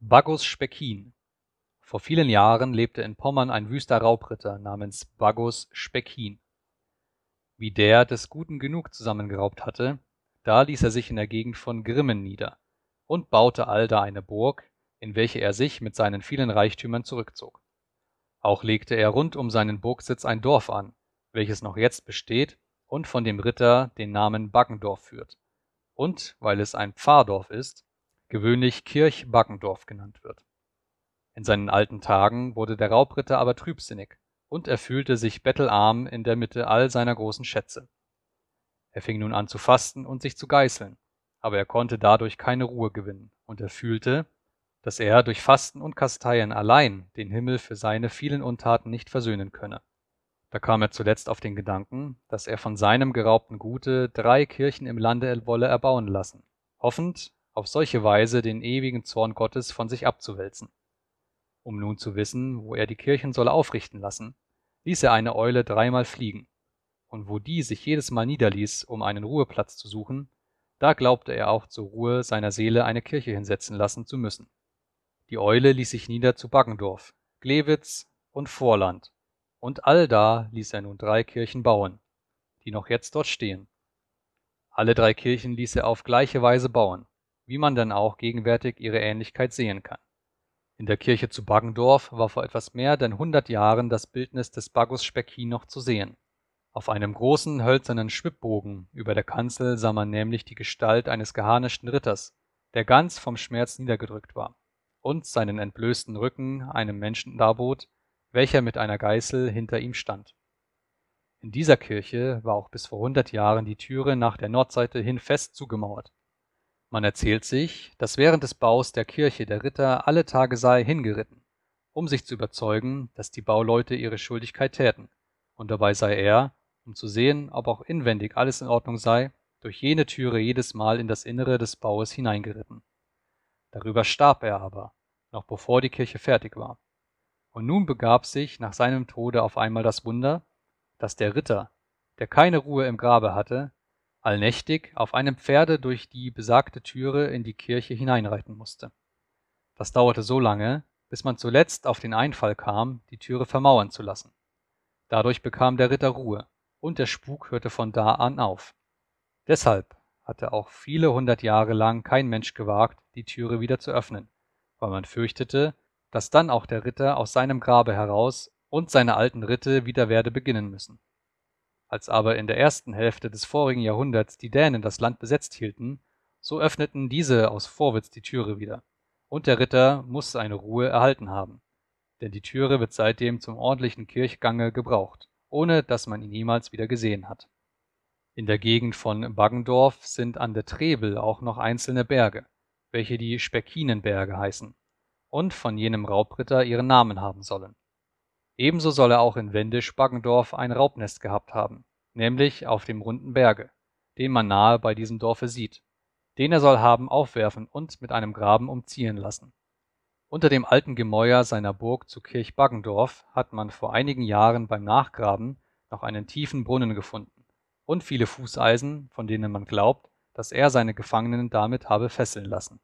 Baggus Speckin Vor vielen Jahren lebte in Pommern ein wüster Raubritter namens Baggus Speckin. Wie der des Guten genug zusammengeraubt hatte, da ließ er sich in der Gegend von Grimmen nieder und baute allda eine Burg, in welche er sich mit seinen vielen Reichtümern zurückzog. Auch legte er rund um seinen Burgsitz ein Dorf an, welches noch jetzt besteht und von dem Ritter den Namen Baggendorf führt und, weil es ein Pfarrdorf ist, gewöhnlich Kirch Baggendorf genannt wird. In seinen alten Tagen wurde der Raubritter aber trübsinnig, und er fühlte sich bettelarm in der Mitte all seiner großen Schätze. Er fing nun an zu fasten und sich zu geißeln, aber er konnte dadurch keine Ruhe gewinnen, und er fühlte, dass er durch Fasten und Kasteien allein den Himmel für seine vielen Untaten nicht versöhnen könne. Da kam er zuletzt auf den Gedanken, dass er von seinem geraubten Gute drei Kirchen im Lande wolle erbauen lassen, hoffend, auf solche Weise den ewigen Zorn Gottes von sich abzuwälzen. Um nun zu wissen, wo er die Kirchen solle aufrichten lassen, ließ er eine Eule dreimal fliegen, und wo die sich jedes Mal niederließ, um einen Ruheplatz zu suchen, da glaubte er auch zur Ruhe seiner Seele eine Kirche hinsetzen lassen zu müssen. Die Eule ließ sich nieder zu Baggendorf, Glewitz und Vorland, und allda ließ er nun drei Kirchen bauen, die noch jetzt dort stehen. Alle drei Kirchen ließ er auf gleiche Weise bauen, wie man dann auch gegenwärtig ihre Ähnlichkeit sehen kann. In der Kirche zu Baggendorf war vor etwas mehr denn hundert Jahren das Bildnis des Baggus Speckin noch zu sehen. Auf einem großen hölzernen Schwibbogen über der Kanzel sah man nämlich die Gestalt eines geharnischten Ritters, der ganz vom Schmerz niedergedrückt war, und seinen entblößten Rücken einem Menschen darbot, welcher mit einer Geißel hinter ihm stand. In dieser Kirche war auch bis vor hundert Jahren die Türe nach der Nordseite hin fest zugemauert. Man erzählt sich, dass während des Baus der Kirche der Ritter alle Tage sei hingeritten, um sich zu überzeugen, dass die Bauleute ihre Schuldigkeit täten, und dabei sei er, um zu sehen, ob auch inwendig alles in Ordnung sei, durch jene Türe jedes Mal in das Innere des Baues hineingeritten. Darüber starb er aber, noch bevor die Kirche fertig war. Und nun begab sich nach seinem Tode auf einmal das Wunder, dass der Ritter, der keine Ruhe im Grabe hatte, allnächtig auf einem Pferde durch die besagte Türe in die Kirche hineinreiten musste. Das dauerte so lange, bis man zuletzt auf den Einfall kam, die Türe vermauern zu lassen. Dadurch bekam der Ritter Ruhe, und der Spuk hörte von da an auf. Deshalb hatte auch viele hundert Jahre lang kein Mensch gewagt, die Türe wieder zu öffnen, weil man fürchtete, dass dann auch der Ritter aus seinem Grabe heraus und seine alten Ritte wieder werde beginnen müssen. Als aber in der ersten Hälfte des vorigen Jahrhunderts die Dänen das Land besetzt hielten, so öffneten diese aus Vorwitz die Türe wieder, und der Ritter muss seine Ruhe erhalten haben, denn die Türe wird seitdem zum ordentlichen Kirchgange gebraucht, ohne dass man ihn jemals wieder gesehen hat. In der Gegend von Baggendorf sind an der Trebel auch noch einzelne Berge, welche die Speckinenberge heißen und von jenem Raubritter ihren Namen haben sollen. Ebenso soll er auch in Wendisch-Baggendorf ein Raubnest gehabt haben, nämlich auf dem runden Berge, den man nahe bei diesem Dorfe sieht. Den er soll haben aufwerfen und mit einem Graben umziehen lassen. Unter dem alten Gemäuer seiner Burg zu Kirch Baggendorf hat man vor einigen Jahren beim Nachgraben noch einen tiefen Brunnen gefunden und viele Fußeisen, von denen man glaubt, dass er seine Gefangenen damit habe fesseln lassen.